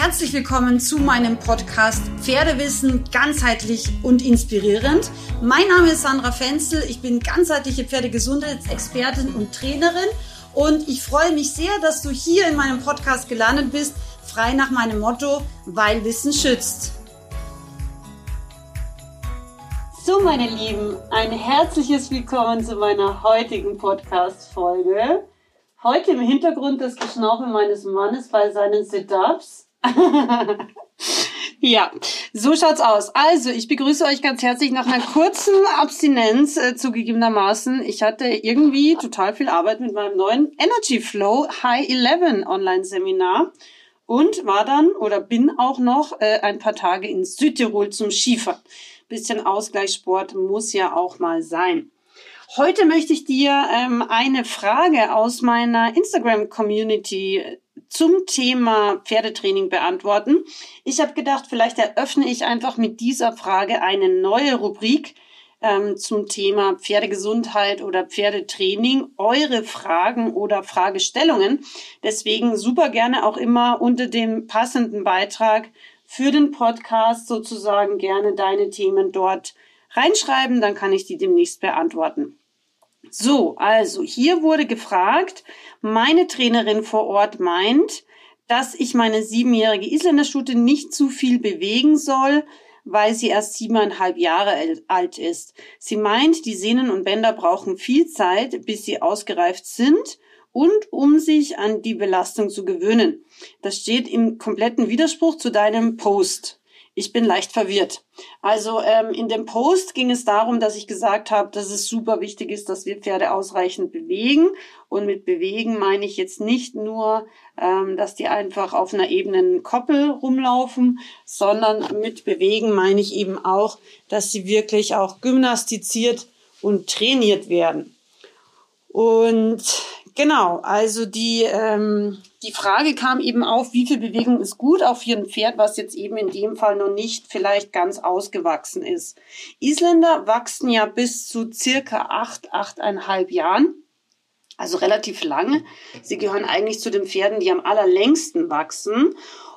Herzlich willkommen zu meinem Podcast Pferdewissen ganzheitlich und inspirierend. Mein Name ist Sandra Fenzel, ich bin ganzheitliche Pferdegesundheitsexpertin und Trainerin und ich freue mich sehr, dass du hier in meinem Podcast gelandet bist, frei nach meinem Motto, weil Wissen schützt. So, meine Lieben, ein herzliches Willkommen zu meiner heutigen Podcast-Folge. Heute im Hintergrund das Geschnaufe meines Mannes bei seinen Sit-Ups. ja, so schaut's aus. Also, ich begrüße euch ganz herzlich nach einer kurzen Abstinenz äh, zugegebenermaßen. Ich hatte irgendwie total viel Arbeit mit meinem neuen Energy Flow High 11 Online Seminar und war dann oder bin auch noch äh, ein paar Tage in Südtirol zum Skifahren. Bisschen Ausgleichssport muss ja auch mal sein. Heute möchte ich dir ähm, eine Frage aus meiner Instagram-Community zum Thema Pferdetraining beantworten. Ich habe gedacht, vielleicht eröffne ich einfach mit dieser Frage eine neue Rubrik ähm, zum Thema Pferdegesundheit oder Pferdetraining. Eure Fragen oder Fragestellungen. Deswegen super gerne auch immer unter dem passenden Beitrag für den Podcast sozusagen gerne deine Themen dort reinschreiben. Dann kann ich die demnächst beantworten. So, also hier wurde gefragt, meine Trainerin vor Ort meint, dass ich meine siebenjährige Isländerstute nicht zu viel bewegen soll, weil sie erst siebeneinhalb Jahre alt ist. Sie meint, die Sehnen und Bänder brauchen viel Zeit, bis sie ausgereift sind und um sich an die Belastung zu gewöhnen. Das steht im kompletten Widerspruch zu deinem Post. Ich bin leicht verwirrt. Also ähm, in dem Post ging es darum, dass ich gesagt habe, dass es super wichtig ist, dass wir Pferde ausreichend bewegen. Und mit bewegen meine ich jetzt nicht nur, ähm, dass die einfach auf einer ebenen Koppel rumlaufen, sondern mit bewegen meine ich eben auch, dass sie wirklich auch gymnastiziert und trainiert werden. Und Genau, also die, ähm, die Frage kam eben auf, wie viel Bewegung ist gut auch für Pferd, was jetzt eben in dem Fall noch nicht vielleicht ganz ausgewachsen ist. Isländer wachsen ja bis zu circa acht, achteinhalb Jahren, also relativ lange. Sie gehören eigentlich zu den Pferden, die am allerlängsten wachsen.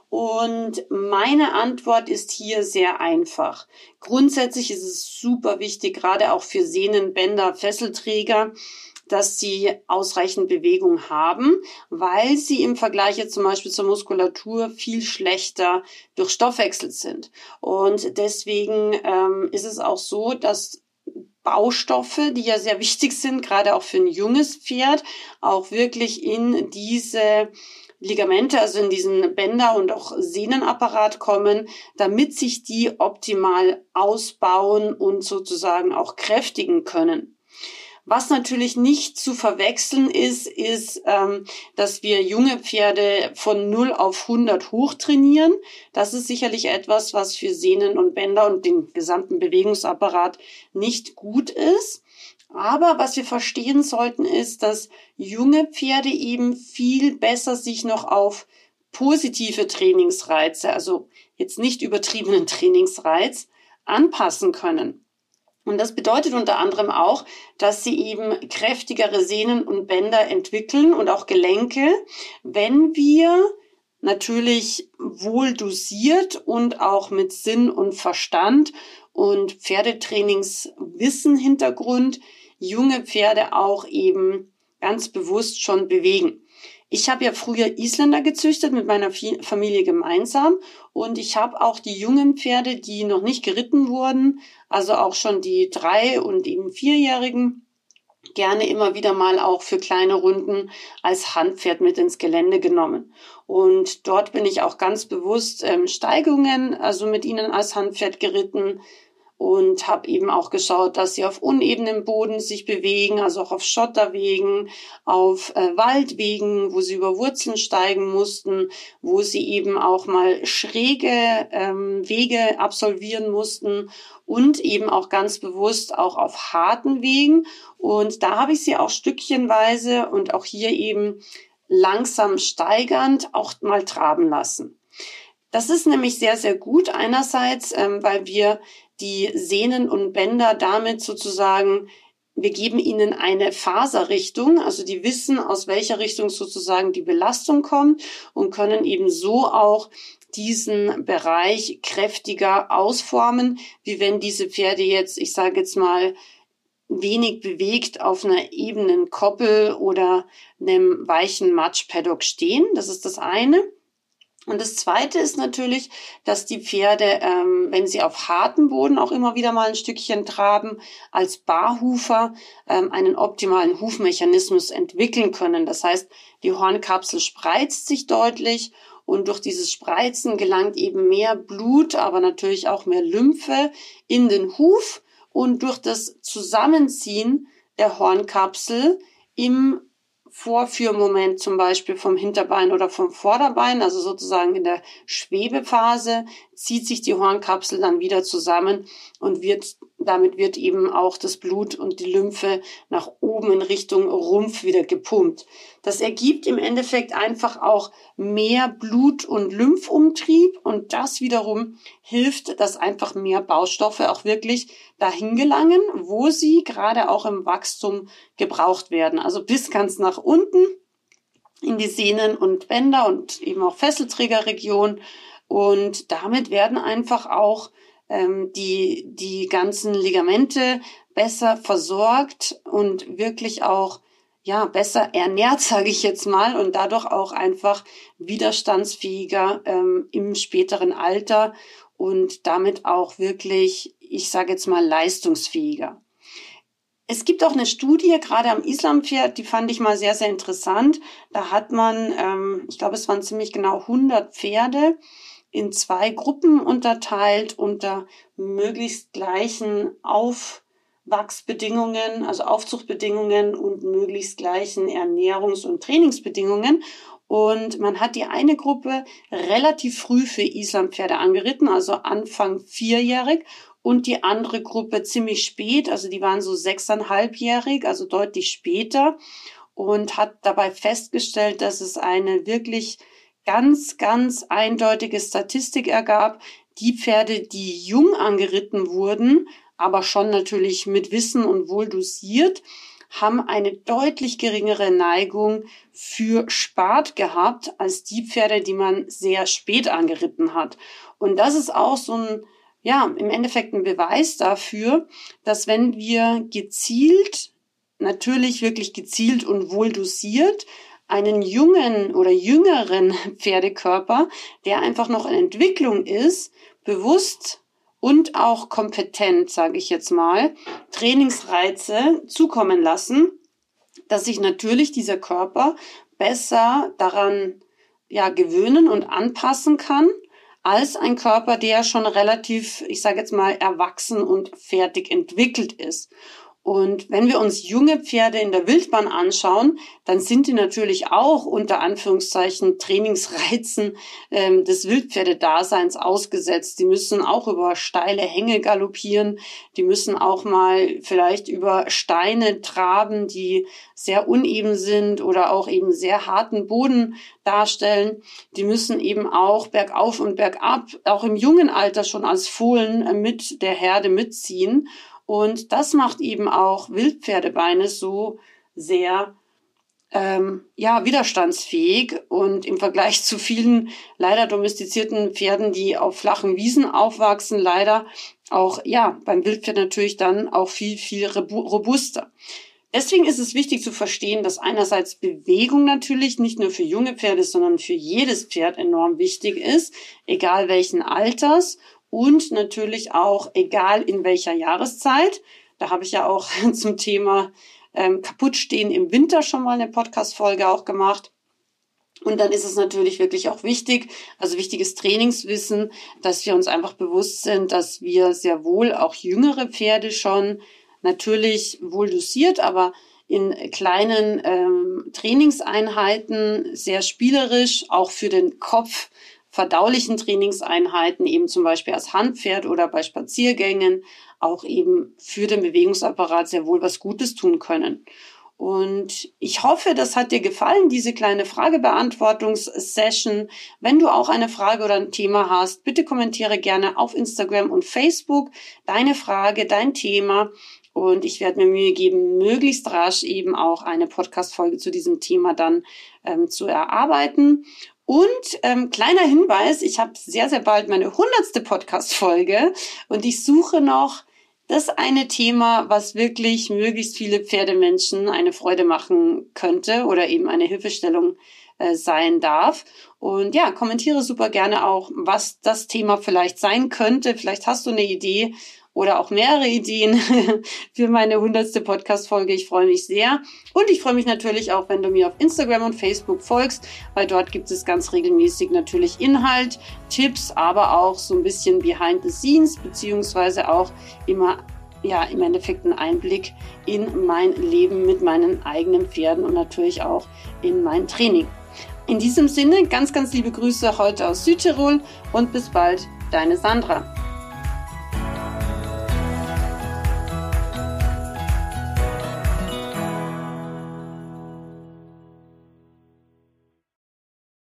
Und meine Antwort ist hier sehr einfach. Grundsätzlich ist es super wichtig, gerade auch für Sehnen, Bänder, Fesselträger, dass sie ausreichend Bewegung haben, weil sie im Vergleich jetzt zum Beispiel zur Muskulatur viel schlechter durchstoffwechselt sind. Und deswegen ähm, ist es auch so, dass Baustoffe, die ja sehr wichtig sind, gerade auch für ein junges Pferd, auch wirklich in diese Ligamente, also in diesen Bänder und auch Sehnenapparat kommen, damit sich die optimal ausbauen und sozusagen auch kräftigen können. Was natürlich nicht zu verwechseln ist, ist, ähm, dass wir junge Pferde von 0 auf 100 hochtrainieren. Das ist sicherlich etwas, was für Sehnen und Bänder und den gesamten Bewegungsapparat nicht gut ist. Aber was wir verstehen sollten, ist, dass junge Pferde eben viel besser sich noch auf positive Trainingsreize, also jetzt nicht übertriebenen Trainingsreiz, anpassen können. Und das bedeutet unter anderem auch, dass sie eben kräftigere Sehnen und Bänder entwickeln und auch Gelenke, wenn wir natürlich wohl dosiert und auch mit Sinn und Verstand und Pferdetrainingswissen Hintergrund junge Pferde auch eben ganz bewusst schon bewegen. Ich habe ja früher Isländer gezüchtet mit meiner Familie gemeinsam und ich habe auch die jungen Pferde, die noch nicht geritten wurden, also auch schon die drei und eben vierjährigen, gerne immer wieder mal auch für kleine Runden als Handpferd mit ins Gelände genommen. Und dort bin ich auch ganz bewusst ähm, Steigungen, also mit ihnen als Handpferd geritten, und habe eben auch geschaut, dass sie auf unebenem Boden sich bewegen, also auch auf Schotterwegen, auf äh, Waldwegen, wo sie über Wurzeln steigen mussten, wo sie eben auch mal schräge ähm, Wege absolvieren mussten und eben auch ganz bewusst auch auf harten Wegen. Und da habe ich sie auch stückchenweise und auch hier eben langsam steigernd auch mal traben lassen. Das ist nämlich sehr, sehr gut einerseits, ähm, weil wir die Sehnen und Bänder damit sozusagen, wir geben ihnen eine Faserrichtung, also die wissen, aus welcher Richtung sozusagen die Belastung kommt und können eben so auch diesen Bereich kräftiger ausformen, wie wenn diese Pferde jetzt, ich sage jetzt mal, wenig bewegt auf einer ebenen Koppel oder einem weichen Matschpaddock stehen. Das ist das eine. Und das Zweite ist natürlich, dass die Pferde, ähm, wenn sie auf hartem Boden auch immer wieder mal ein Stückchen traben, als Barhufer ähm, einen optimalen Hufmechanismus entwickeln können. Das heißt, die Hornkapsel spreizt sich deutlich und durch dieses Spreizen gelangt eben mehr Blut, aber natürlich auch mehr Lymphe in den Huf und durch das Zusammenziehen der Hornkapsel im Vorführmoment zum Beispiel vom Hinterbein oder vom Vorderbein, also sozusagen in der Schwebephase, zieht sich die Hornkapsel dann wieder zusammen und wird, damit wird eben auch das Blut und die Lymphe nach oben in Richtung Rumpf wieder gepumpt. Das ergibt im Endeffekt einfach auch mehr Blut- und Lymphumtrieb und das wiederum hilft, dass einfach mehr Baustoffe auch wirklich dahin gelangen, wo sie gerade auch im Wachstum gebraucht werden. Also bis ganz nach unten in die Sehnen und Bänder und eben auch Fesselträgerregion. Und damit werden einfach auch ähm, die, die ganzen Ligamente besser versorgt und wirklich auch ja, besser ernährt, sage ich jetzt mal, und dadurch auch einfach widerstandsfähiger ähm, im späteren Alter und damit auch wirklich ich sage jetzt mal, leistungsfähiger. Es gibt auch eine Studie, gerade am Islampferd, die fand ich mal sehr, sehr interessant. Da hat man, ähm, ich glaube, es waren ziemlich genau 100 Pferde in zwei Gruppen unterteilt unter möglichst gleichen Aufwachsbedingungen, also Aufzuchtbedingungen und möglichst gleichen Ernährungs- und Trainingsbedingungen. Und man hat die eine Gruppe relativ früh für Islampferde angeritten, also Anfang vierjährig und die andere Gruppe ziemlich spät, also die waren so sechseinhalbjährig, also deutlich später und hat dabei festgestellt, dass es eine wirklich ganz, ganz eindeutige Statistik ergab. Die Pferde, die jung angeritten wurden, aber schon natürlich mit Wissen und wohl dosiert, haben eine deutlich geringere Neigung für Spat gehabt als die Pferde, die man sehr spät angeritten hat. Und das ist auch so ein ja, im Endeffekt ein Beweis dafür, dass wenn wir gezielt, natürlich wirklich gezielt und wohl dosiert, einen jungen oder jüngeren Pferdekörper, der einfach noch in Entwicklung ist, bewusst und auch kompetent, sage ich jetzt mal, Trainingsreize zukommen lassen, dass sich natürlich dieser Körper besser daran ja gewöhnen und anpassen kann als ein Körper, der schon relativ, ich sage jetzt mal, erwachsen und fertig entwickelt ist. Und wenn wir uns junge Pferde in der Wildbahn anschauen, dann sind die natürlich auch unter Anführungszeichen Trainingsreizen ähm, des Wildpferdedaseins ausgesetzt. Die müssen auch über steile Hänge galoppieren. Die müssen auch mal vielleicht über Steine traben, die sehr uneben sind oder auch eben sehr harten Boden darstellen. Die müssen eben auch bergauf und bergab, auch im jungen Alter schon als Fohlen äh, mit der Herde mitziehen. Und das macht eben auch Wildpferdebeine so sehr ähm, ja, widerstandsfähig und im Vergleich zu vielen leider domestizierten Pferden, die auf flachen Wiesen aufwachsen, leider auch, ja, beim Wildpferd natürlich dann auch viel, viel robuster. Deswegen ist es wichtig zu verstehen, dass einerseits Bewegung natürlich nicht nur für junge Pferde, sondern für jedes Pferd enorm wichtig ist, egal welchen Alters und natürlich auch egal in welcher Jahreszeit. Da habe ich ja auch zum Thema ähm, kaputtstehen im Winter schon mal eine Podcast-Folge auch gemacht. Und dann ist es natürlich wirklich auch wichtig, also wichtiges Trainingswissen, dass wir uns einfach bewusst sind, dass wir sehr wohl auch jüngere Pferde schon natürlich wohl dosiert, aber in kleinen ähm, Trainingseinheiten sehr spielerisch, auch für den Kopf verdaulichen Trainingseinheiten, eben zum Beispiel als Handpferd oder bei Spaziergängen, auch eben für den Bewegungsapparat sehr wohl was Gutes tun können. Und ich hoffe, das hat dir gefallen, diese kleine Fragebeantwortungssession. Wenn du auch eine Frage oder ein Thema hast, bitte kommentiere gerne auf Instagram und Facebook deine Frage, dein Thema. Und ich werde mir Mühe geben, möglichst rasch eben auch eine Podcast-Folge zu diesem Thema dann ähm, zu erarbeiten. Und ähm, kleiner Hinweis, ich habe sehr, sehr bald meine hundertste Podcast-Folge und ich suche noch das eine Thema, was wirklich möglichst viele Pferdemenschen eine Freude machen könnte oder eben eine Hilfestellung äh, sein darf. Und ja, kommentiere super gerne auch, was das Thema vielleicht sein könnte. Vielleicht hast du eine Idee oder auch mehrere Ideen für meine hundertste Podcast-Folge. Ich freue mich sehr. Und ich freue mich natürlich auch, wenn du mir auf Instagram und Facebook folgst, weil dort gibt es ganz regelmäßig natürlich Inhalt, Tipps, aber auch so ein bisschen behind the scenes, beziehungsweise auch immer ja, im Endeffekt einen Einblick in mein Leben mit meinen eigenen Pferden und natürlich auch in mein Training. In diesem Sinne ganz, ganz liebe Grüße heute aus Südtirol und bis bald, deine Sandra.